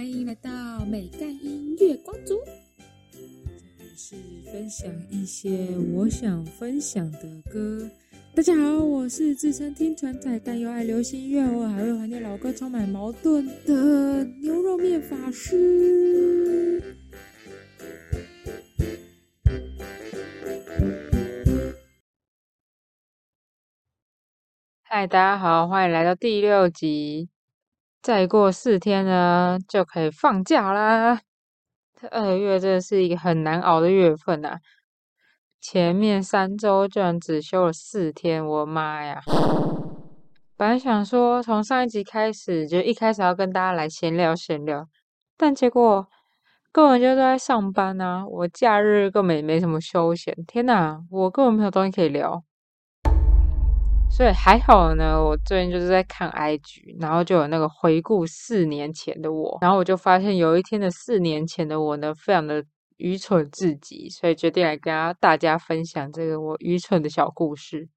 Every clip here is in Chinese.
欢迎来到美干音乐光族。这里是分享一些我想分享的歌。大家好，我是自称听传仔，但又爱流行音乐，我还会怀念老歌，充满矛盾的牛肉面法师。嗨，大家好，欢迎来到第六集。再过四天呢，就可以放假啦。二月真的是一个很难熬的月份呐。前面三周居然只休了四天，我妈呀！本来想说从上一集开始就一开始要跟大家来闲聊闲聊，但结果根本就都在上班啊！我假日根本也没什么休闲，天呐，我根本没有东西可以聊。所以还好呢，我最近就是在看 IG，然后就有那个回顾四年前的我，然后我就发现有一天的四年前的我呢，非常的愚蠢至极，所以决定来跟大家分享这个我愚蠢的小故事。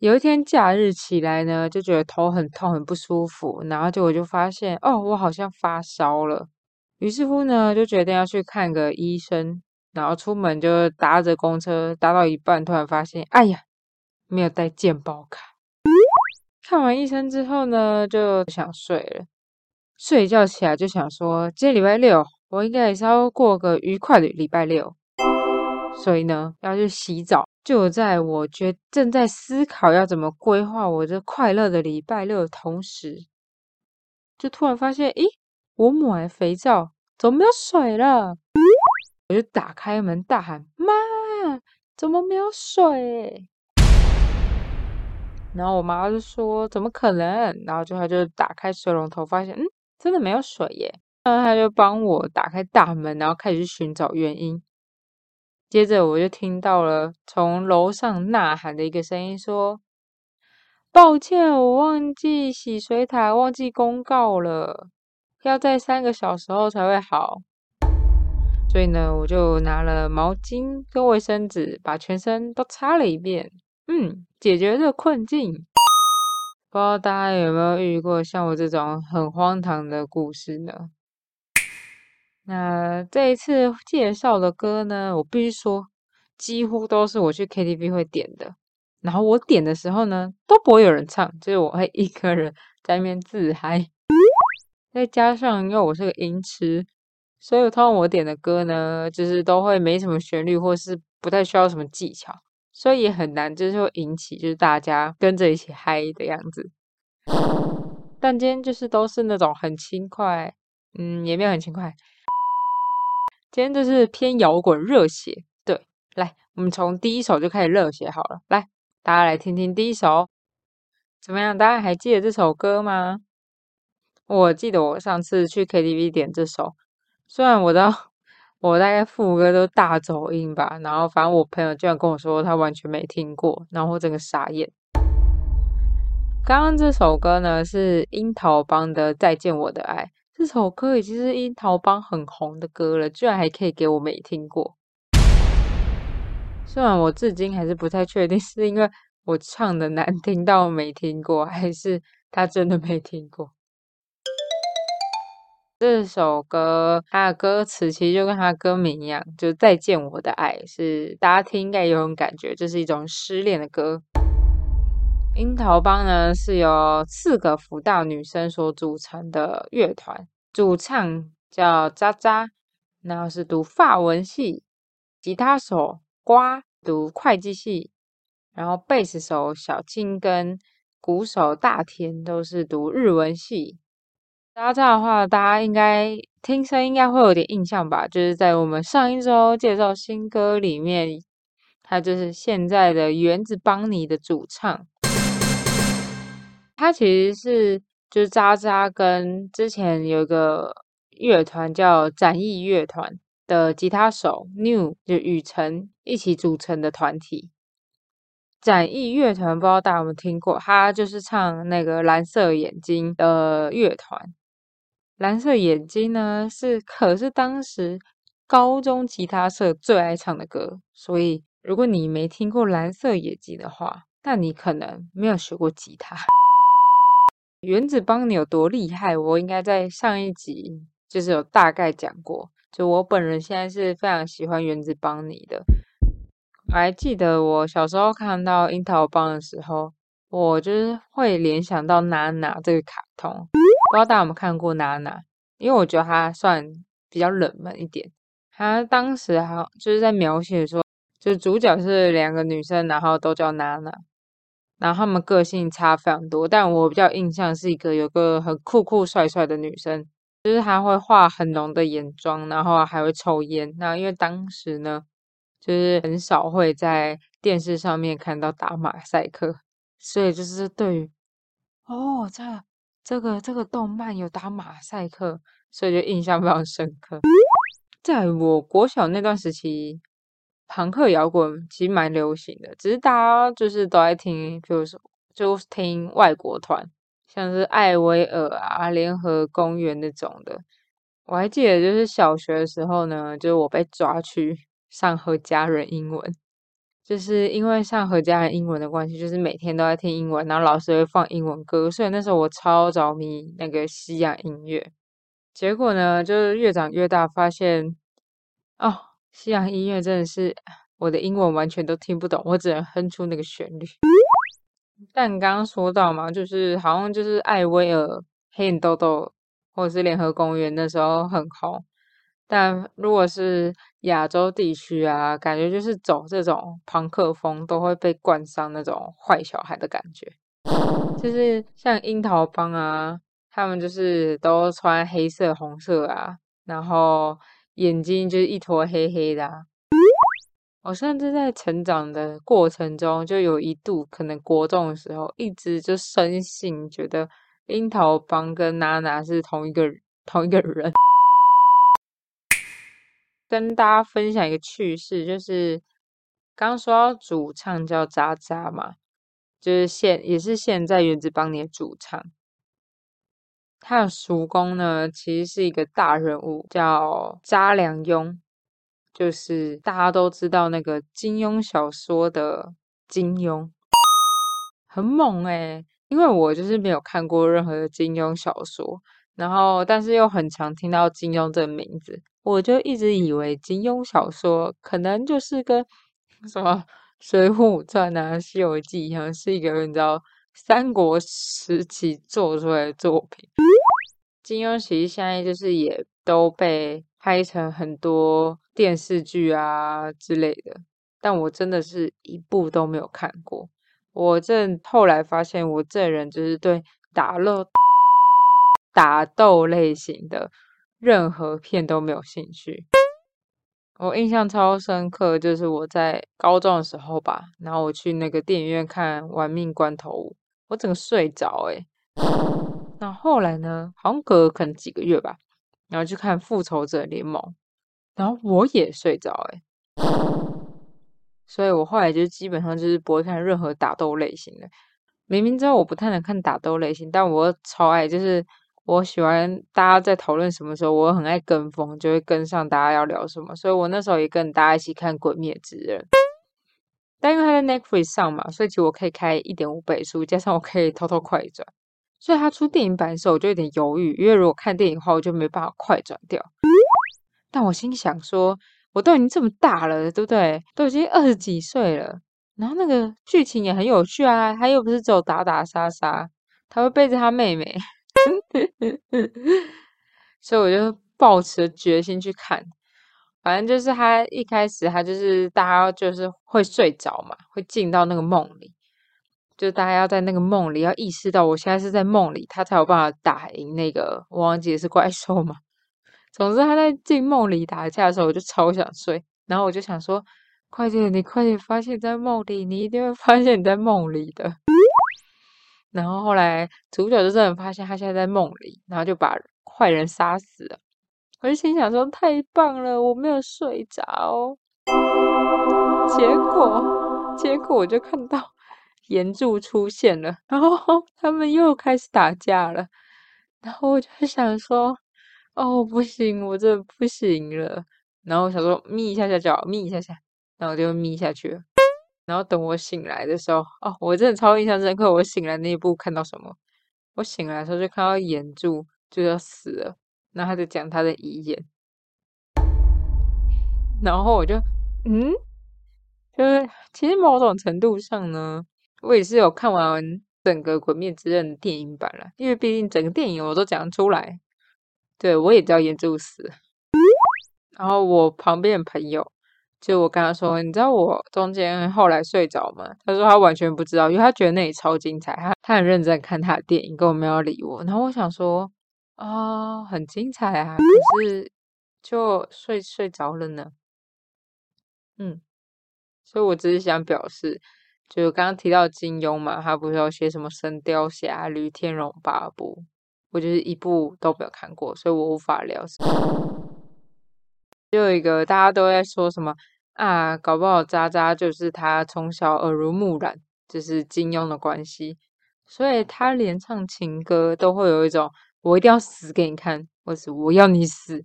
有一天假日起来呢，就觉得头很痛，很不舒服，然后就我就发现，哦，我好像发烧了，于是乎呢，就决定要去看个医生，然后出门就搭着公车，搭到一半，突然发现，哎呀！没有带健保卡。看完医生之后呢，就想睡了。睡一觉起来就想说，今天礼拜六，我应该也是要过个愉快的礼拜六。所以呢，要去洗澡。就在我觉正在思考要怎么规划我这快乐的礼拜六的同时，就突然发现，咦，我买肥皂怎么没有水了？我就打开门大喊：“妈，怎么没有水？”然后我妈就说：“怎么可能？”然后就她就打开水龙头，发现嗯，真的没有水耶。然后她就帮我打开大门，然后开始寻找原因。接着我就听到了从楼上呐喊的一个声音，说：“抱歉，我忘记洗水塔，忘记公告了，要在三个小时后才会好。”所以呢，我就拿了毛巾跟卫生纸，把全身都擦了一遍。嗯，解决这个困境。不知道大家有没有遇过像我这种很荒唐的故事呢？那这一次介绍的歌呢，我必须说，几乎都是我去 KTV 会点的。然后我点的时候呢，都不会有人唱，就是我会一个人在那边自嗨。再加上因为我是个音痴，所以通常我点的歌呢，就是都会没什么旋律，或是不太需要什么技巧。所以也很难，就是会引起就是大家跟着一起嗨的样子。但今天就是都是那种很轻快，嗯，也没有很轻快。今天就是偏摇滚热血。对，来，我们从第一首就开始热血好了。来，大家来听听第一首，怎么样？大家还记得这首歌吗？我记得我上次去 KTV 点这首，虽然我知道。我大概副歌都大走音吧，然后反正我朋友居然跟我说他完全没听过，然后我整个傻眼。刚刚这首歌呢是樱桃帮的《再见我的爱》，这首歌已经是樱桃帮很红的歌了，居然还可以给我没听过。虽然我至今还是不太确定是因为我唱的难听到没听过，还是他真的没听过。这首歌它的歌词其实就跟它歌名一样，就再见我的爱，是大家听应该有种感觉，这是一种失恋的歌。樱桃帮呢是由四个福大女生所组成的乐团，主唱叫渣渣，然后是读法文系，吉他手瓜读会计系，然后贝斯手小青跟鼓手大田都是读日文系。渣渣的话，大家应该听声应该会有点印象吧？就是在我们上一周介绍新歌里面，他就是现在的原子邦尼的主唱。他其实是就是渣渣跟之前有一个乐团叫展翼乐团的吉他手 New 就雨辰一起组成的团体。展翼乐团不知道大家有没有听过？他就是唱那个蓝色眼睛的乐团。蓝色眼睛呢，是可是当时高中吉他社最爱唱的歌，所以如果你没听过蓝色眼睛的话，那你可能没有学过吉他。原子邦尼有多厉害，我应该在上一集就是有大概讲过。就我本人现在是非常喜欢原子邦尼的。我还记得我小时候看到樱桃帮的时候，我就是会联想到娜娜这个卡通。不知道大家有没有看过娜娜？因为我觉得她算比较冷门一点。她当时好就是在描写说，就主角是两个女生，然后都叫娜娜，然后她们个性差非常多。但我比较印象是一个有个很酷酷帅帅的女生，就是她会画很浓的眼妆，然后还会抽烟。那因为当时呢。就是很少会在电视上面看到打马赛克，所以就是对于哦，这这个这个动漫有打马赛克，所以就印象非常深刻。在我国小那段时期，朋克摇滚其实蛮流行的，只是大家就是都爱听，比如说就听外国团，像是艾薇儿啊、联合公园那种的。我还记得就是小学的时候呢，就是我被抓去。上和家人英文，就是因为上和家人英文的关系，就是每天都在听英文，然后老师会放英文歌，所以那时候我超着迷那个西洋音乐。结果呢，就是越长越大，发现哦，西洋音乐真的是我的英文完全都听不懂，我只能哼出那个旋律。但刚刚说到嘛，就是好像就是艾薇儿、黑眼豆豆或者是联合公园那时候很红。但如果是亚洲地区啊，感觉就是走这种朋克风，都会被冠上那种坏小孩的感觉。就是像樱桃帮啊，他们就是都穿黑色、红色啊，然后眼睛就是一坨黑黑的。啊我甚至在成长的过程中，就有一度可能国中的时候，一直就深信觉得樱桃帮跟娜娜是同一个同一个人。跟大家分享一个趣事，就是刚刚说到主唱叫渣渣嘛，就是现也是现在原子邦尼的主唱。他的叔公呢，其实是一个大人物，叫渣良庸，就是大家都知道那个金庸小说的金庸，很猛诶，因为我就是没有看过任何的金庸小说，然后但是又很常听到金庸这个名字。我就一直以为金庸小说可能就是跟 什么《水浒传》啊、《西游记》一样，是一个你知道三国时期做出来的作品。金庸其实现在就是也都被拍成很多电视剧啊之类的，但我真的是一部都没有看过。我这后来发现，我这人就是对打斗、打斗类型的。任何片都没有兴趣。我印象超深刻，就是我在高中的时候吧，然后我去那个电影院看《玩命关头》，我整个睡着诶那后来呢，好像隔可能几个月吧，然后去看《复仇者联盟》，然后我也睡着诶所以我后来就基本上就是不会看任何打斗类型的。明明知道我不太能看打斗类型，但我超爱就是。我喜欢大家在讨论什么时候，我很爱跟风，就会跟上大家要聊什么。所以我那时候也跟大家一起看《鬼灭之刃》，但因为它在 Netflix 上嘛，所以其实我可以开一点五倍速，加上我可以偷偷快转。所以它出电影版的时候，我就有点犹豫，因为如果看电影的话，我就没办法快转掉。但我心想说，我都已经这么大了，对不对？都已经二十几岁了，然后那个剧情也很有趣啊，他又不是只有打打杀杀，他会背着他妹妹。所以我就抱持决心去看，反正就是他一开始他就是大家就是会睡着嘛，会进到那个梦里，就大家要在那个梦里要意识到我现在是在梦里，他才有办法打赢那个我忘记是怪兽嘛。总之他在进梦里打架的时候，我就超想睡，然后我就想说，快点，你快点发现，在梦里，你一定会发现你在梦里的。然后后来主角就真的发现他现在在梦里，然后就把坏人杀死了。我就心想说：太棒了，我没有睡着。结果，结果我就看到 岩柱出现了，然后他们又开始打架了。然后我就想说：哦，不行，我这不行了。然后想说眯一下下脚，眯一下下，然后我就眯下去了。然后等我醒来的时候，哦，我真的超印象深刻。我醒来那一步看到什么？我醒来的时候就看到眼柱就要死了，然后他就讲他的遗言，然后我就嗯，就是其实某种程度上呢，我也是有看完整个《鬼灭之刃》电影版了，因为毕竟整个电影我都讲出来，对我也知道眼柱死，然后我旁边的朋友。就我跟他说，你知道我中间后来睡着吗？他说他完全不知道，因为他觉得那里超精彩，他他很认真看他的电影，根本没有理我。然后我想说，啊，很精彩啊，可是就睡睡着了呢。嗯，所以我只是想表示，就刚刚提到金庸嘛，他不是有写什么《神雕侠侣》《天龙八部》，我就是一部都没有看过，所以我无法聊。就有一个大家都在说什么啊，搞不好渣渣就是他从小耳濡目染，就是金庸的关系，所以他连唱情歌都会有一种我一定要死给你看，或是我要你死。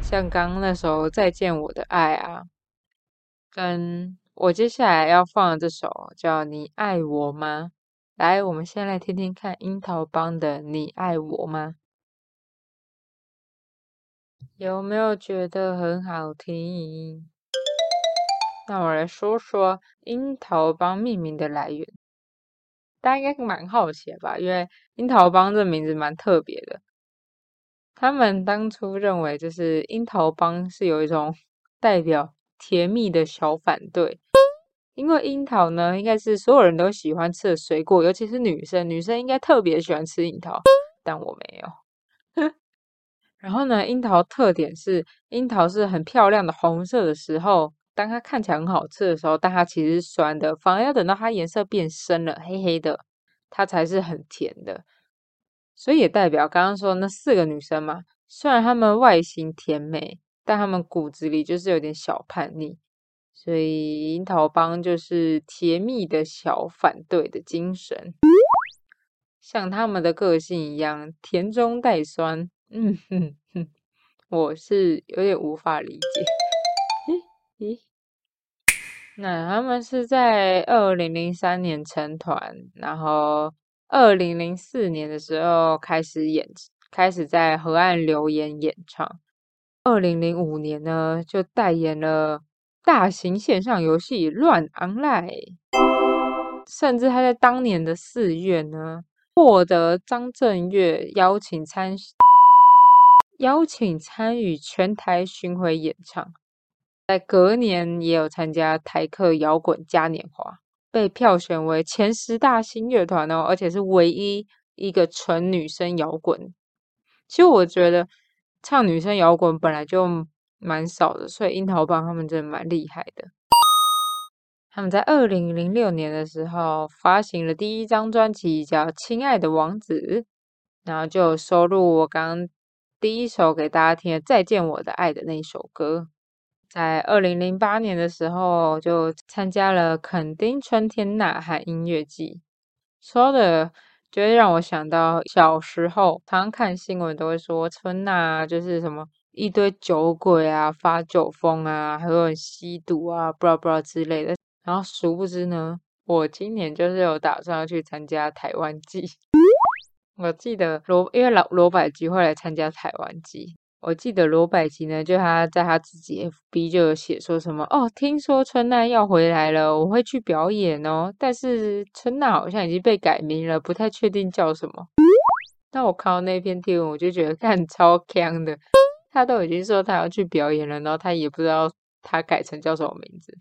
像刚刚那首再见我的爱啊，跟我接下来要放的这首叫你爱我吗？来，我们先来听听看樱桃帮的你爱我吗？有没有觉得很好听？那我来说说樱桃帮命名的来源，大家应该蛮好奇吧？因为樱桃帮这名字蛮特别的。他们当初认为，就是樱桃帮是有一种 代表甜蜜的小反对，因为樱桃呢，应该是所有人都喜欢吃的水果，尤其是女生，女生应该特别喜欢吃樱桃，但我没有。然后呢，樱桃特点是樱桃是很漂亮的红色的时候，当它看起来很好吃的时候，但它其实是酸的，反而要等到它颜色变深了，黑黑的，它才是很甜的。所以也代表刚刚说那四个女生嘛，虽然她们外形甜美，但她们骨子里就是有点小叛逆。所以樱桃帮就是甜蜜的小反对的精神，像他们的个性一样，甜中带酸。嗯哼哼，我是有点无法理解。咦咦，那他们是在二零零三年成团，然后二零零四年的时候开始演，开始在河岸留言演唱。二零零五年呢，就代言了大型线上游戏《乱 online》，甚至他在当年的四月呢，获得张震岳邀请参。邀请参与全台巡回演唱，在隔年也有参加台客摇滚嘉年华，被票选为前十大新乐团哦，而且是唯一一个纯女生摇滚。其实我觉得唱女生摇滚本来就蛮少的，所以樱桃帮他们真的蛮厉害的。他们在二零零六年的时候发行了第一张专辑，叫《亲爱的王子》，然后就有收录我刚。第一首给大家听《再见我的爱》的那一首歌，在二零零八年的时候就参加了垦丁春天呐喊音乐季。说的就会让我想到小时候，常常看新闻都会说春娜就是什么一堆酒鬼啊，发酒疯啊，还有吸毒啊，不知道不知道之类的。然后殊不知呢，我今年就是有打算要去参加台湾季。我记得罗，因为老罗百吉会来参加台湾季。我记得罗百吉呢，就他在他自己 FB 就有写说什么哦，听说春奈要回来了，我会去表演哦。但是春奈好像已经被改名了，不太确定叫什么。那我看到那篇贴文，我就觉得看超强的。他都已经说他要去表演了，然后他也不知道他改成叫什么名字。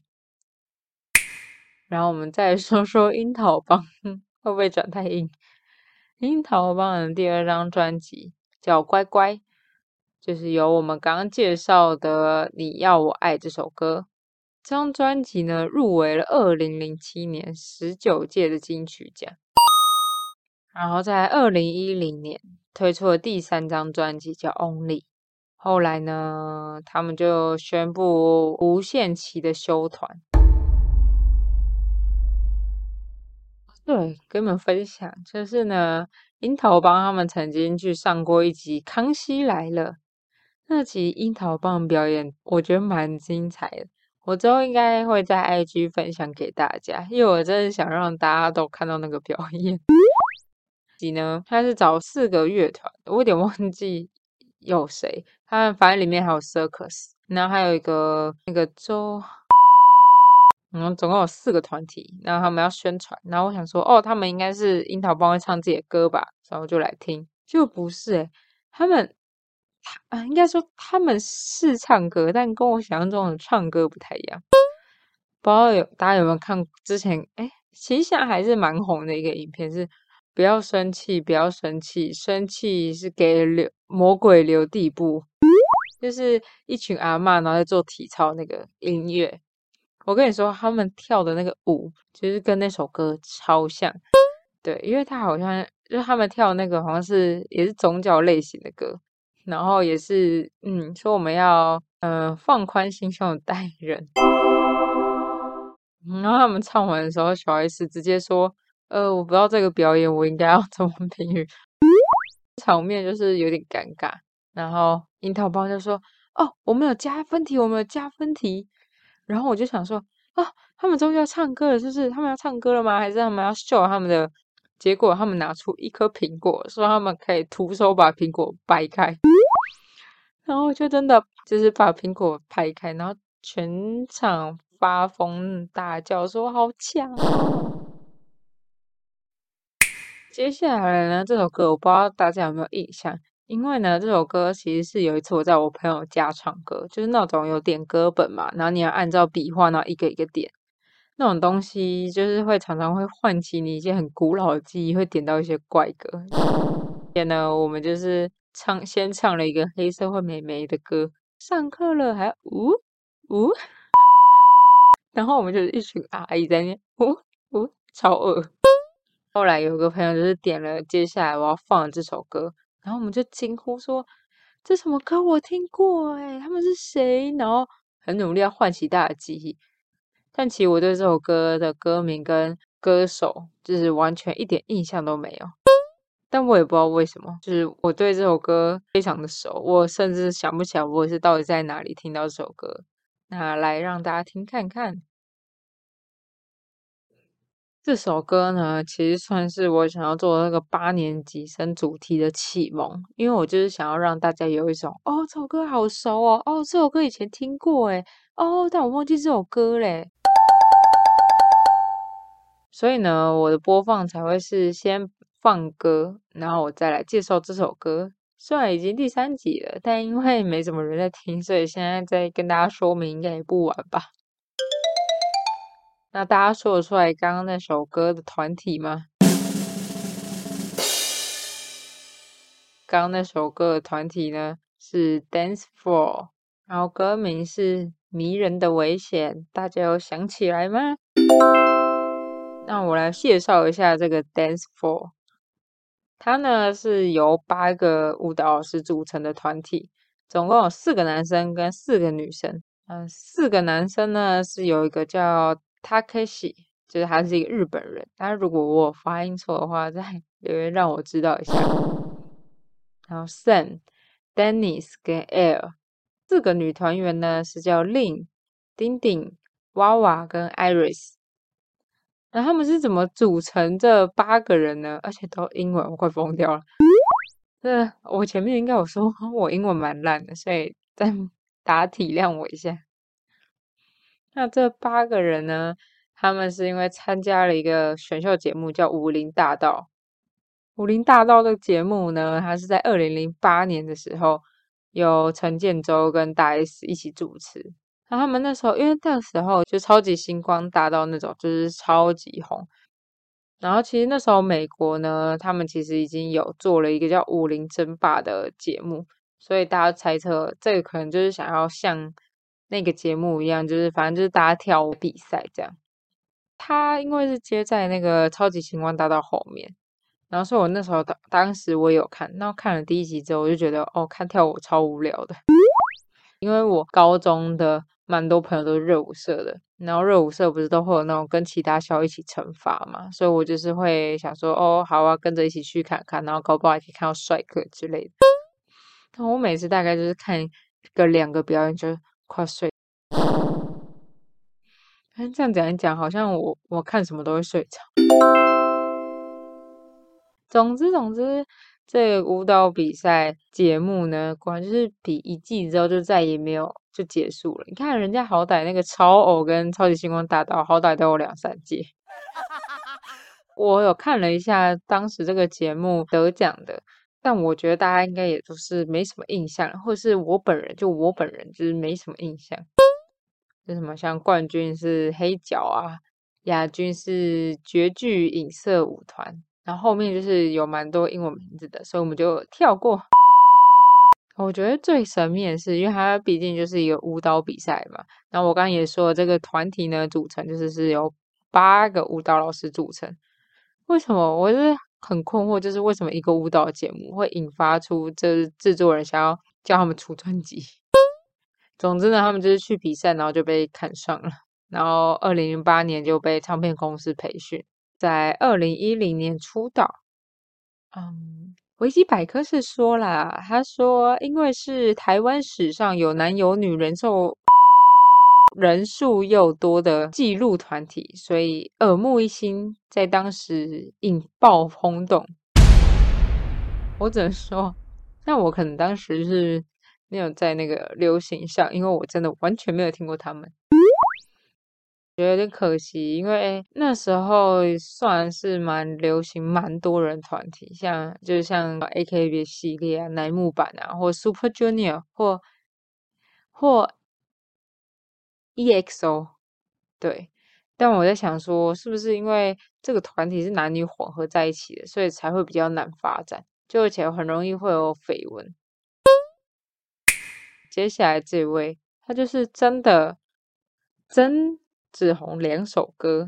然后我们再说说樱桃帮 会不会转太硬？樱桃帮的第二张专辑叫《乖乖》，就是由我们刚刚介绍的《你要我爱》这首歌。这张专辑呢，入围了二零零七年十九届的金曲奖。然后在二零一零年推出了第三张专辑叫《Only》。后来呢，他们就宣布无限期的休团。对，跟你们分享，就是呢，樱桃帮他们曾经去上过一集《康熙来了》，那集樱桃帮表演，我觉得蛮精彩的。我之后应该会在 IG 分享给大家，因为我真的想让大家都看到那个表演。集呢，他是找四个乐团，我有点忘记有谁，他们反正里面还有 Circus，然后还有一个那个周。嗯，总共有四个团体，然后他们要宣传，然后我想说，哦，他们应该是樱桃帮会唱自己的歌吧，然后就来听，就不是诶，他们，啊，应该说他们是唱歌，但跟我想象中的唱歌不太一样。不知道有大家有没有看之前，哎，其实现在还是蛮红的一个影片，是不要生气，不要生气，生气是给留魔鬼留地步，就是一群阿嬷然后在做体操那个音乐。我跟你说，他们跳的那个舞，其实跟那首歌超像。对，因为他好像就是他们跳那个，好像是也是宗教类型的歌，然后也是嗯，说我们要嗯放宽心胸待人。然后他们唱完的时候，小 S 直接说：“呃，我不知道这个表演我应该要 怎么评语。”场面就是有点尴尬。然后樱桃帮就说：“哦，我们有加分题，我们有加分题。”然后我就想说，啊，他们终于要唱歌了，就是他们要唱歌了吗？还是他们要秀他们的？结果他们拿出一颗苹果，说他们可以徒手把苹果掰开，然后就真的就是把苹果拍开，然后全场发疯大叫说好强！接下来呢，这首歌我不知道大家有没有印象。因为呢，这首歌其实是有一次我在我朋友家唱歌，就是那种有点歌本嘛，然后你要按照笔画，然后一个一个点，那种东西就是会常常会唤起你一些很古老的记忆，会点到一些怪歌。天呢，我们就是唱先唱了一个黑社会美眉的歌，上课了还呜呜，然后我们就一群阿姨在那呜呜超恶。后来有个朋友就是点了接下来我要放的这首歌。然后我们就惊呼说：“这什么歌？我听过哎，他们是谁？”然后很努力要唤起大家的记忆，但其实我对这首歌的歌名跟歌手就是完全一点印象都没有。但我也不知道为什么，就是我对这首歌非常的熟，我甚至想不起来我是到底在哪里听到这首歌。那来让大家听看看。这首歌呢，其实算是我想要做那个八年级生主题的启蒙，因为我就是想要让大家有一种哦，这首歌好熟哦，哦，这首歌以前听过诶哦，但我忘记这首歌嘞。所以呢，我的播放才会是先放歌，然后我再来介绍这首歌。虽然已经第三集了，但因为没什么人在听，所以现在再跟大家说明应该也不晚吧。那大家说得出来刚刚那首歌的团体吗？刚刚那首歌的团体呢是 Dance Floor，然后歌名是《迷人的危险》，大家有想起来吗？那我来介绍一下这个 Dance Floor，它呢是由八个舞蹈老师组成的团体，总共有四个男生跟四个女生。嗯，四个男生呢是有一个叫。他可喜，就是他是一个日本人。但是如果我发音错的话，再 留言让我知道一下。然后 Sam、Dennis 跟 Air 四个女团员呢是叫 Lin、丁丁、娃娃跟 Iris。那他们是怎么组成这八个人呢？而且都英文，我快疯掉了。这我前面应该有说 我英文蛮烂的，所以再 大家体谅我一下。那这八个人呢？他们是因为参加了一个选秀节目，叫《武林大道》。《武林大道》的节目呢，它是在二零零八年的时候，由陈建州跟大 S 一起主持。那他们那时候，因为那时候就超级星光大道那种，就是超级红。然后其实那时候美国呢，他们其实已经有做了一个叫《武林争霸》的节目，所以大家猜测这个可能就是想要像。那个节目一样，就是反正就是大家跳舞比赛这样。他因为是接在那个超级星光大道后面，然后所以我那时候当当时我有看，那看了第一集之后，我就觉得哦，看跳舞超无聊的。因为我高中的蛮多朋友都是热舞社的，然后热舞社不是都会有那种跟其他校一起惩罚嘛，所以我就是会想说哦，好啊，跟着一起去看看，然后搞不好也可以看到帅哥之类的。但我每次大概就是看个两个表演就。快睡！这样讲一讲，好像我我看什么都会睡着。总之，总之，这舞蹈比赛节目呢，果然就是比一季之后就再也没有就结束了。你看人家好歹那个超偶跟超级星光大道，好歹都有两三季。我有看了一下当时这个节目得奖的，但我觉得大家应该也都是没什么印象，或是我本人就我本人就是没什么印象。就什么像冠军是黑角啊，亚军是绝句影色舞团，然后后面就是有蛮多英文名字的，所以我们就跳过。我觉得最神秘的是，因为它毕竟就是一个舞蹈比赛嘛。然后我刚刚也说，这个团体呢组成就是是由八个舞蹈老师组成。为什么？我是很困惑，就是为什么一个舞蹈节目会引发出这制作人想要叫他们出专辑？总之呢，他们就是去比赛，然后就被看上了。然后二零零八年就被唱片公司培训，在二零一零年出道。嗯，维基百科是说啦，他说因为是台湾史上有男有女人数。人数又多的记录团体，所以耳目一新，在当时引爆轰动。我只能说，那我可能当时是没有在那个流行上，因为我真的完全没有听过他们，觉得有点可惜。因为那时候算是蛮流行，蛮多人团体，像就是像 AKB 系列啊、乃木坂啊，或 Super Junior 或或。EXO，对，但我在想说，是不是因为这个团体是男女混合在一起的，所以才会比较难发展，就而且很容易会有绯闻。接下来这位，他就是真的曾子红两首歌，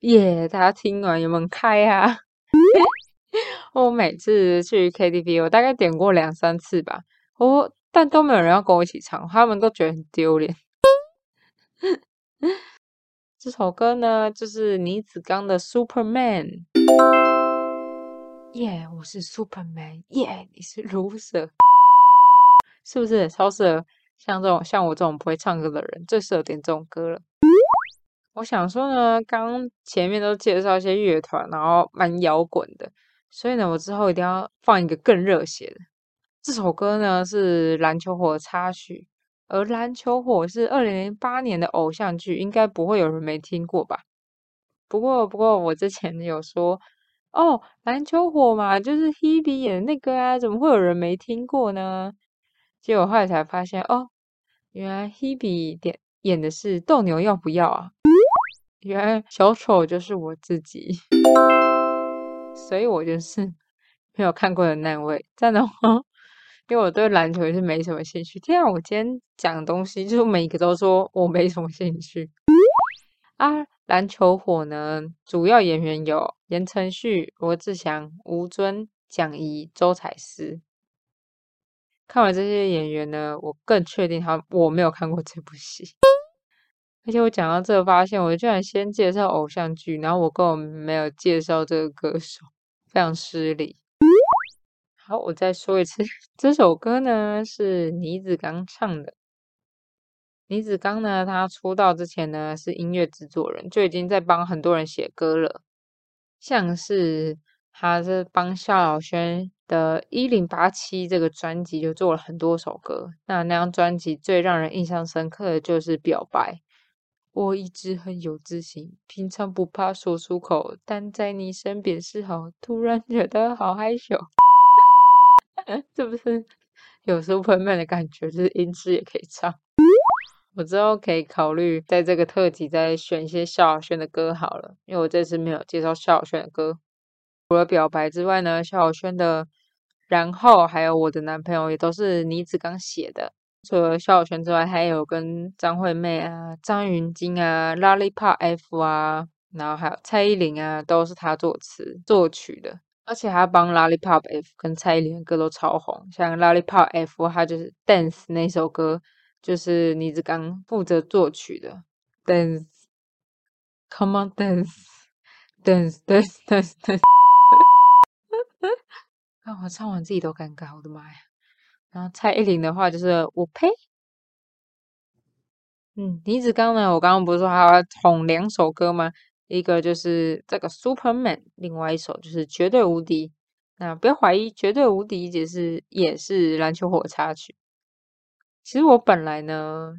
耶！大家听完有没有开啊？我每次去 KTV，我大概点过两三次吧，我。但都没有人要跟我一起唱，他们都觉得很丢脸。这首歌呢，就是倪子刚的《Superman》。耶，我是 Superman。耶，你是 Loser。是不是超适合像这种像我这种不会唱歌的人，最适合点这种歌了？我想说呢，刚前面都介绍一些乐团，然后蛮摇滚的，所以呢，我之后一定要放一个更热血的。这首歌呢是《篮球火》插曲，而《篮球火》是二零零八年的偶像剧，应该不会有人没听过吧？不过，不过我之前有说哦，《篮球火》嘛，就是 Hebe 演的那个啊，怎么会有人没听过呢？结果后来才发现，哦，原来 Hebe 演演的是斗牛要不要啊？原来小丑就是我自己，所以我就是没有看过的那位，真的话？因为我对篮球也是没什么兴趣。天啊，我今天讲的东西，就是每个都说我没什么兴趣啊。篮球火呢，主要演员有言承旭、罗志祥、吴尊、蒋怡、周采诗。看完这些演员呢，我更确定他我没有看过这部戏。而且我讲到这，发现我居然先介绍偶像剧，然后我根本没有介绍这个歌手，非常失礼。好，我再说一次，这首歌呢是倪子刚唱的。倪子刚呢，他出道之前呢是音乐制作人，就已经在帮很多人写歌了。像是他是帮萧亚轩的《一零八七》这个专辑就做了很多首歌。那那张专辑最让人印象深刻的就是《表白》。我一直很有自信，平常不怕说出口，但在你身边时候，突然觉得好害羞。这不是有 Superman 的感觉？就是音质也可以唱。我之后可以考虑在这个特辑再选一些萧亚轩的歌好了，因为我这次没有介绍萧亚轩的歌。除了表白之外呢，萧亚轩的《然后》还有《我的男朋友》也都是倪子刚写的。除了萧亚轩之外，还有跟张惠妹啊、张芸京啊、Lollipop F 啊，然后还有蔡依林啊，都是他作词作曲的。而且他帮 Lollipop F 跟蔡依林的歌都超红，像 Lollipop F，他就是 Dance 那首歌，就是倪子刚负责作曲的 Dance，Come on Dance，Dance，Dance，Dance，Dance。看我唱完自己都尴尬，我的妈呀！然后蔡依林的话就是我呸，嗯，倪子刚呢，我刚刚不是说他要红两首歌吗？一个就是这个 Superman，另外一首就是绝对无敌。那不要怀疑，绝对无敌也是也是篮球火插曲。其实我本来呢，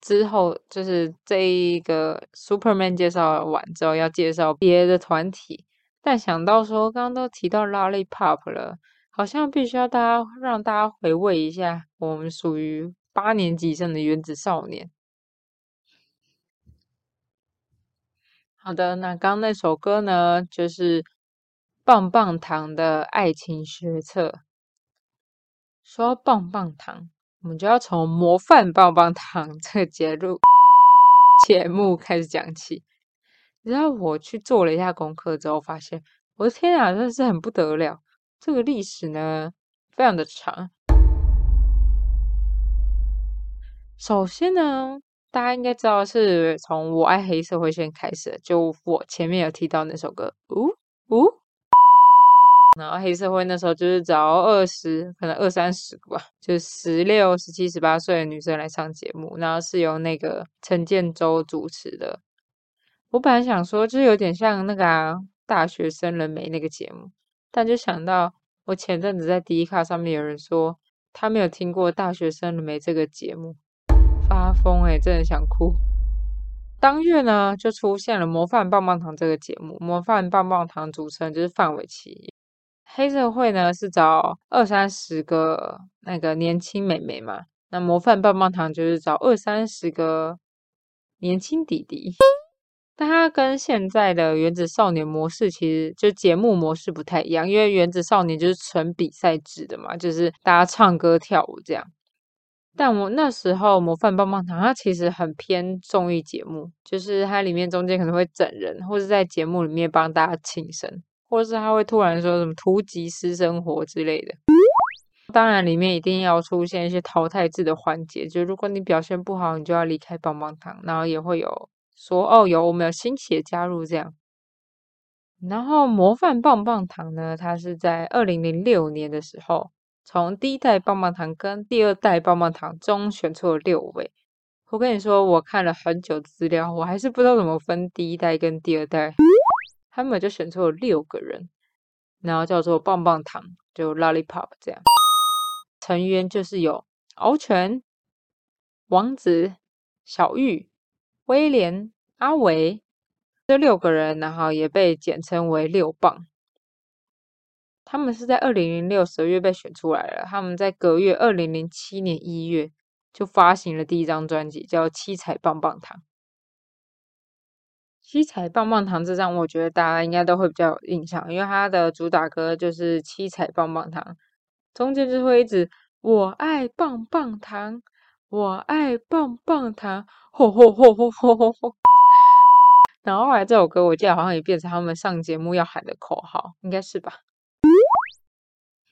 之后就是这一个 Superman 介绍完之后，要介绍别的团体，但想到说刚刚都提到 Lollipop 了，好像必须要大家让大家回味一下，我们属于八年级生的原子少年。好的，那刚那首歌呢，就是棒棒糖的爱情学册。说棒棒糖，我们就要从模范棒棒糖这个节目节目开始讲起。然后我去做了一下功课之后，发现我的天啊，真的是很不得了！这个历史呢，非常的长。首先呢。大家应该知道是从我爱黑社会先开始，就我前面有提到那首歌，呜呜。然后黑社会那时候就是找二十，可能二三十吧，就十六、十七、十八岁的女生来上节目，然后是由那个陈建州主持的。我本来想说，就是有点像那个大学生了没那个节目，但就想到我前阵子在第一卡上面有人说他没有听过大学生了没这个节目。发疯哎，真的想哭。当月呢，就出现了《模范棒棒糖》这个节目，《模范棒棒糖》主持人就是范玮琪。黑社会呢是找二三十个那个年轻美眉嘛，那《模范棒棒糖》就是找二三十个年轻弟弟。但它跟现在的《原子少年》模式其实就节目模式不太一样，因为《原子少年》就是纯比赛制的嘛，就是大家唱歌跳舞这样。但我那时候模范棒棒糖，它其实很偏综艺节目，就是它里面中间可能会整人，或者在节目里面帮大家庆生，或是他会突然说什么突击私生活之类的。当然，里面一定要出现一些淘汰制的环节，就如果你表现不好，你就要离开棒棒糖。然后也会有说哦，有我们有新血加入这样。然后模范棒棒糖呢，它是在二零零六年的时候。从第一代棒棒糖跟第二代棒棒糖中选出了六位。我跟你说，我看了很久资料，我还是不知道怎么分第一代跟第二代。他们就选出了六个人，然后叫做棒棒糖，就 Lollipop 这样。成员就是有敖犬、王子、小玉、威廉、阿维这六个人，然后也被简称为六棒。他们是在二零零六十二月被选出来了。他们在隔月二零零七年一月就发行了第一张专辑，叫《七彩棒棒糖》。七彩棒棒糖这张，我觉得大家应该都会比较有印象，因为它的主打歌就是《七彩棒棒糖》，中间就会一直“我爱棒棒糖，我爱棒棒糖”，吼吼吼吼吼吼吼。然后后来这首歌，我记得好像也变成他们上节目要喊的口号，应该是吧？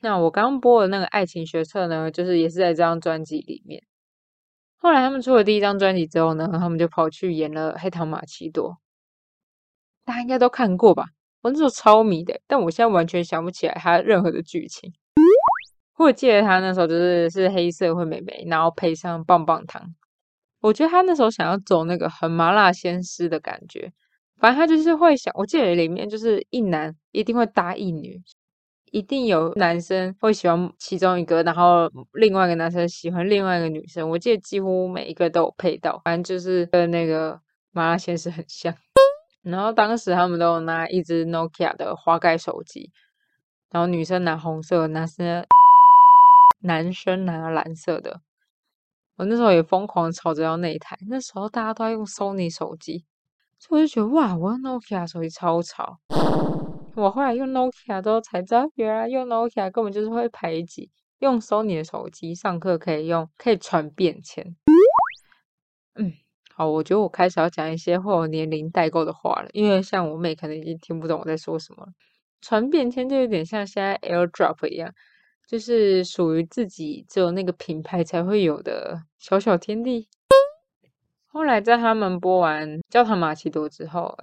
那我刚播的那个《爱情学册》呢，就是也是在这张专辑里面。后来他们出了第一张专辑之后呢，他们就跑去演了《黑糖玛奇朵》，大家应该都看过吧？我那时候超迷的，但我现在完全想不起来他任何的剧情。我记得他那时候就是是黑社会美眉，然后配上棒棒糖。我觉得他那时候想要走那个很麻辣鲜师的感觉，反正他就是会想，我记得里面就是一男一定会搭一女。一定有男生会喜欢其中一个，然后另外一个男生喜欢另外一个女生。我记得几乎每一个都有配到，反正就是跟那个麻辣鲜师很像。然后当时他们都有拿一只 Nokia 的滑盖手机，然后女生拿红色，男生 男生拿蓝色的。我那时候也疯狂吵着要那一台，那时候大家都在用 Sony 手机，所以我就觉得哇，我 Nokia 手机超潮。我后来用 Nokia 之后才知道，原来用 Nokia 根本就是会排挤。用 Sony 的手机上课可以用，可以传便签。嗯，好，我觉得我开始要讲一些会有年龄代沟的话了，因为像我妹可能已经听不懂我在说什么。传便签就有点像现在 AirDrop 一样，就是属于自己只有那个品牌才会有的小小天地。后来在他们播完《教堂马奇朵》之后。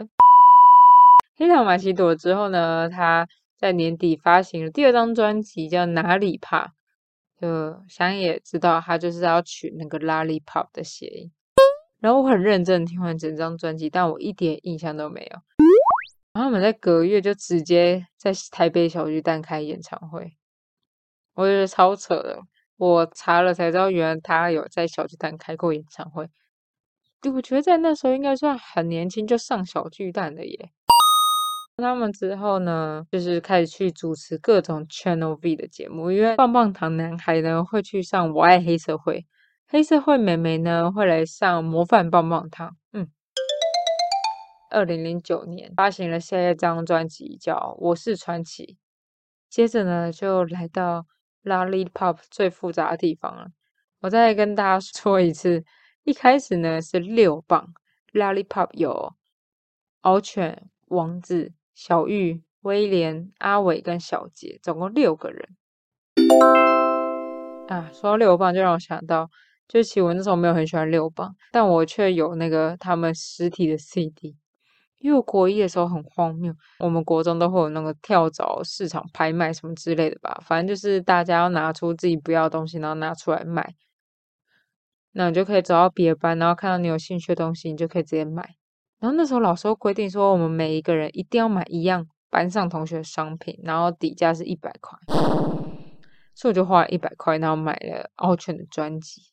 黑糖玛奇朵之后呢，他在年底发行了第二张专辑，叫《哪里怕》。就想也知道，他就是要取那个 “lollipop” 的谐音。然后我很认真听完整张专辑，但我一点印象都没有。然后我们在隔月就直接在台北小巨蛋开演唱会，我觉得超扯的。我查了才知道，原来他有在小巨蛋开过演唱会。我觉得在那时候应该算很年轻就上小巨蛋的耶。他们之后呢，就是开始去主持各种 Channel V 的节目，因为棒棒糖男孩呢会去上《我爱黑社会》，黑社会妹妹呢会来上《模范棒棒糖》。嗯，二零零九年发行了下一张专辑叫《我是传奇》，接着呢就来到 Lollipop 最复杂的地方了。我再跟大家说一次，一开始呢是六棒 Lollipop 有獒犬、王子。小玉、威廉、阿伟跟小杰，总共六个人。啊，说到六棒，就让我想到，就其实我那时候没有很喜欢六棒，但我却有那个他们实体的 CD。因为我国一的时候很荒谬，我们国中都会有那个跳蚤市场拍卖什么之类的吧，反正就是大家要拿出自己不要的东西，然后拿出来卖。那你就可以走到别的班，然后看到你有兴趣的东西，你就可以直接买。然后那时候老师规定说，我们每一个人一定要买一样班上同学的商品，然后底价是一百块，所以我就花了一百块，然后买了奥犬的专辑。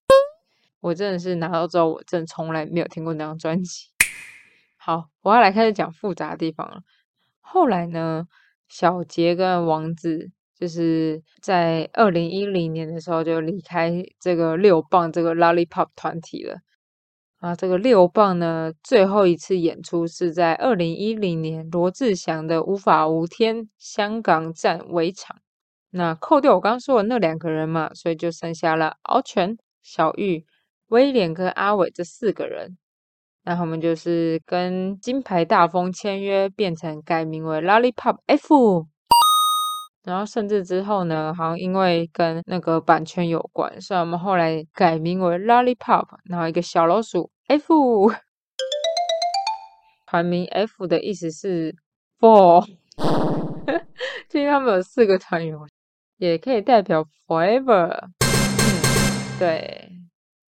我真的是拿到之后，我真的从来没有听过那张专辑。好，我要来开始讲复杂的地方了。后来呢，小杰跟王子就是在二零一零年的时候就离开这个六棒这个 Lollipop 团体了。啊，这个六棒呢，最后一次演出是在二零一零年罗志祥的《无法无天》香港站围场。那扣掉我刚刚说的那两个人嘛，所以就剩下了敖犬、小玉、威廉跟阿伟这四个人。那他们就是跟金牌大风签约，变成改名为 Lollipop F。然后甚至之后呢，好像因为跟那个版权有关，所以我们后来改名为 Lollipop，然后一个小老鼠 F，团名 F 的意思是 Four，因为他们有四个团员，也可以代表 Forever，嗯，对，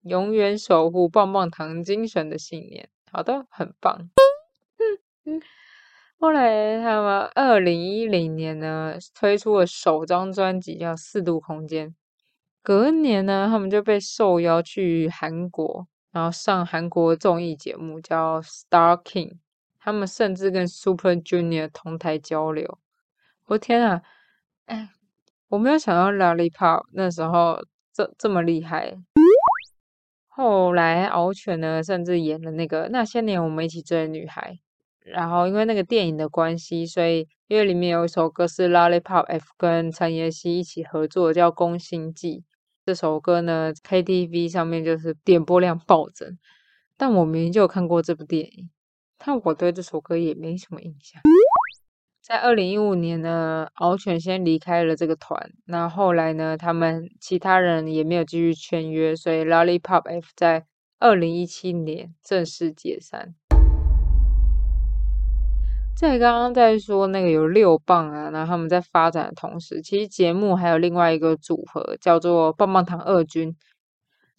永远守护棒棒糖精神的信念。好的，很棒。后来他们二零一零年呢推出了首张专辑叫《四度空间》，隔年呢他们就被受邀去韩国，然后上韩国综艺节目叫《Star King》，他们甚至跟 Super Junior 同台交流。我天啊，哎，我没有想到 Lollipop 那时候这这么厉害。后来敖犬呢甚至演了那个《那些年我们一起追的女孩》。然后因为那个电影的关系，所以因为里面有一首歌是 Lollipop F 跟陈妍希一起合作，叫《宫心计》。这首歌呢，KTV 上面就是点播量暴增。但我明明就有看过这部电影，但我对这首歌也没什么印象。在二零一五年呢，敖犬先离开了这个团，那后来呢，他们其他人也没有继续签约，所以 Lollipop F 在二零一七年正式解散。在刚刚在说那个有六棒啊，然后他们在发展的同时，其实节目还有另外一个组合叫做棒棒糖二军，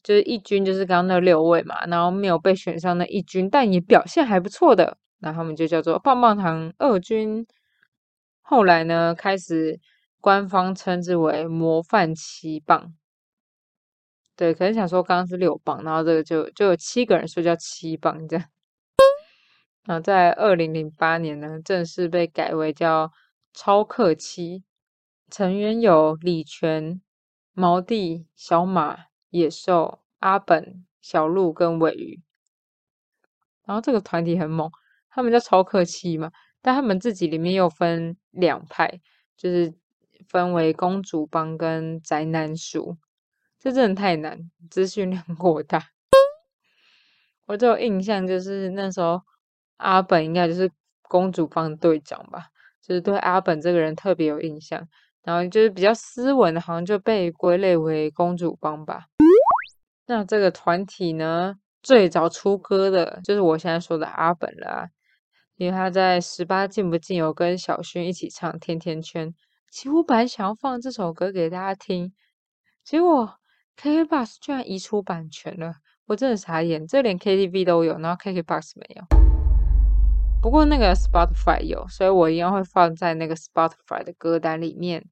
就是一军就是刚刚那六位嘛，然后没有被选上那一军，但也表现还不错的，那他们就叫做棒棒糖二军。后来呢，开始官方称之为模范七棒，对，可能想说刚刚是六棒，然后这个就就有七个人说叫七棒这样。那在二零零八年呢，正式被改为叫超客七，成员有李泉、毛弟、小马、野兽、阿本、小鹿跟尾鱼。然后这个团体很猛，他们叫超客七嘛，但他们自己里面又分两派，就是分为公主帮跟宅男属，这真的太难，资讯量过大。我这有印象就是那时候。阿本应该就是公主帮队长吧，就是对阿本这个人特别有印象。然后就是比较斯文的，好像就被归类为公主帮吧。那这个团体呢，最早出歌的就是我现在说的阿本了，因为他在十八禁不禁有跟小薰一起唱《甜甜圈》。其实我本来想要放这首歌给大家听，结果 KKBOX 居然移出版权了，我真的傻眼，这连 KTV 都有，然后 KKBOX 没有。不过那个 Spotify 有，所以我一样会放在那个 Spotify 的歌单里面。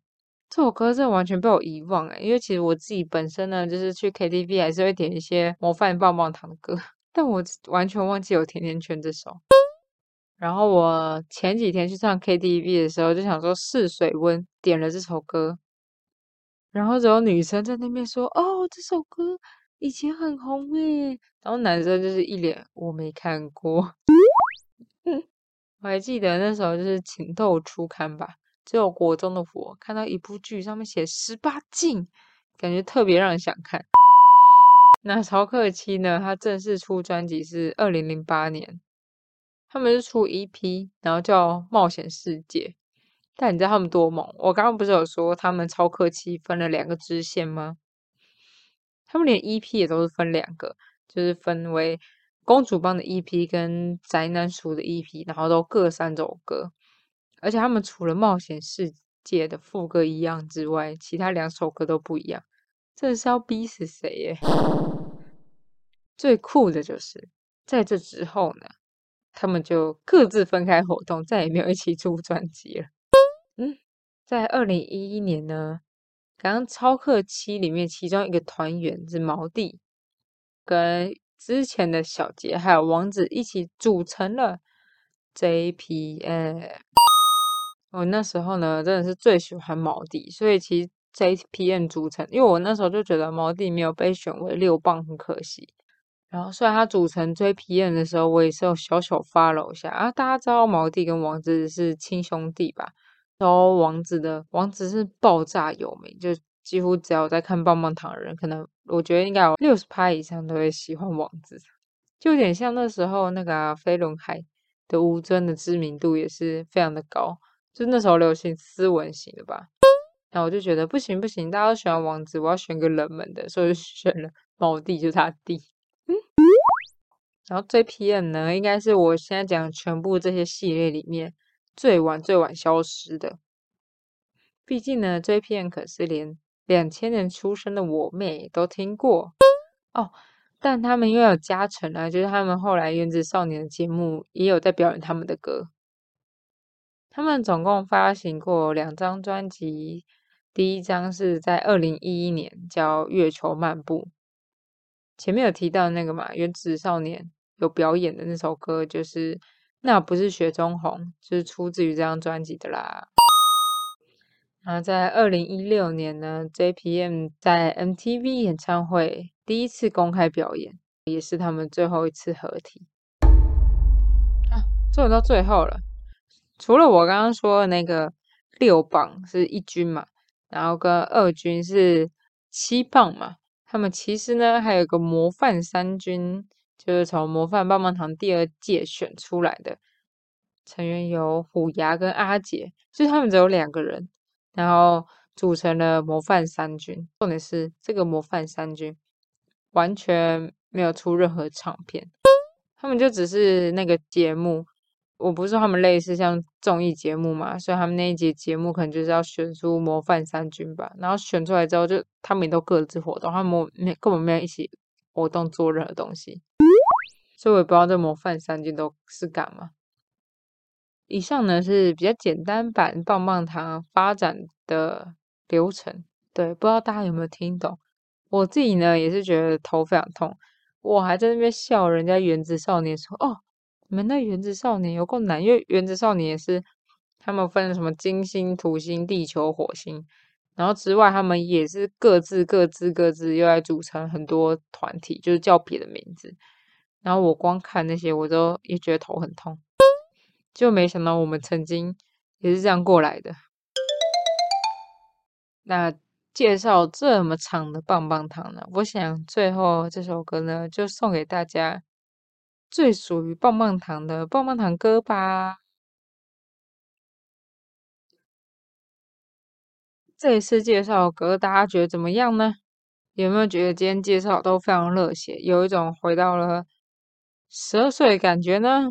这首歌真的完全被我遗忘哎，因为其实我自己本身呢，就是去 KTV 还是会点一些模范棒棒糖的歌，但我完全忘记有甜甜圈这首。然后我前几天去唱 KTV 的时候，就想说试水温，点了这首歌，然后只有女生在那边说：“哦，这首歌以前很红诶。”然后男生就是一脸我没看过。我还记得那时候就是情窦初开吧。只有国中的我看到一部剧上面写十八禁，感觉特别让人想看。那曹克七呢？他正式出专辑是二零零八年，他们是出 EP，然后叫《冒险世界》。但你知道他们多猛？我刚刚不是有说他们超客七分了两个支线吗？他们连 EP 也都是分两个，就是分为公主帮的 EP 跟宅男属的 EP，然后都各三首歌。而且他们除了《冒险世界》的副歌一样之外，其他两首歌都不一样，这是要逼死谁耶！最酷的就是在这之后呢，他们就各自分开活动，再也没有一起出专辑了。嗯，在二零一一年呢，刚刚超客七里面其中一个团员是毛弟，跟之前的小杰还有王子一起组成了 JPM。我那时候呢，真的是最喜欢毛弟，所以其实 JPN 组成，因为我那时候就觉得毛弟没有被选为六棒很可惜。然后虽然他组成 JPN 的时候，我也是有小小发了一下啊。大家知道毛弟跟王子是亲兄弟吧？然后王子的王子是爆炸有名，就几乎只要在看棒棒糖的人，可能我觉得应该有六十趴以上都会喜欢王子，就有点像那时候那个飞轮海的吴尊的知名度也是非常的高。就那时候流行斯文型的吧，然后我就觉得不行不行，大家都喜欢王子，我要选个冷门的，所以就 选了毛弟，就是他弟。嗯，然后 JPM 呢，应该是我现在讲全部这些系列里面最晚最晚消失的。毕竟呢，JPM 可是连两千年出生的我妹都听过哦，但他们又有加成啊，就是他们后来原子少年的节目也有在表演他们的歌。他们总共发行过两张专辑，第一张是在二零一一年叫《月球漫步》，前面有提到那个嘛，原子少年有表演的那首歌，就是那不是雪中红，就是出自于这张专辑的啦。然后在二零一六年呢，JPM 在 MTV 演唱会第一次公开表演，也是他们最后一次合体。啊，终于到最后了。除了我刚刚说的那个六棒是一军嘛，然后跟二军是七棒嘛，他们其实呢还有个模范三军，就是从模范棒棒糖第二届选出来的成员有虎牙跟阿杰，就是他们只有两个人，然后组成了模范三军。重点是这个模范三军完全没有出任何唱片，他们就只是那个节目。我不是说他们类似像综艺节目嘛，所以他们那一节节目可能就是要选出模范三军吧。然后选出来之后，就他们也都各自活动，他们没根本没有一起活动做任何东西，所以我也不知道这模范三军都是干嘛。以上呢是比较简单版棒棒糖发展的流程，对，不知道大家有没有听懂？我自己呢也是觉得头非常痛，我还在那边笑人家原子少年说哦。你们那原子少年有够难，因为原子少年也是他们分什么金星、土星、地球、火星，然后之外他们也是各自各自各自又来组成很多团体，就是叫别的名字。然后我光看那些，我都也觉得头很痛，就没想到我们曾经也是这样过来的。那介绍这么长的棒棒糖呢？我想最后这首歌呢，就送给大家。最属于棒棒糖的棒棒糖歌吧。这一次介绍歌，大家觉得怎么样呢？有没有觉得今天介绍都非常热血，有一种回到了十二岁的感觉呢？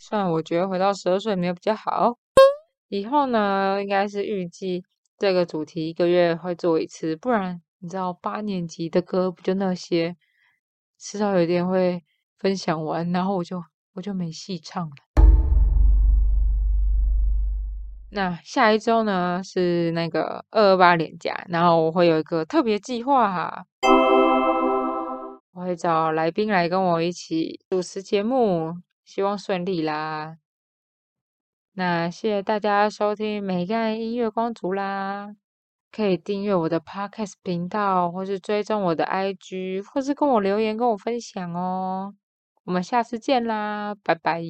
算，我觉得回到十二岁没有比较好。以后呢，应该是预计这个主题一个月会做一次，不然你知道八年级的歌不就那些，迟早有一天会分享完，然后我就我就没戏唱了。那下一周呢是那个二二八连假，然后我会有一个特别计划哈，我会找来宾来跟我一起主持节目。希望顺利啦。那谢谢大家收听美干音乐光族啦，可以订阅我的 Podcast 频道，或是追踪我的 IG，或是跟我留言跟我分享哦。我们下次见啦，拜拜。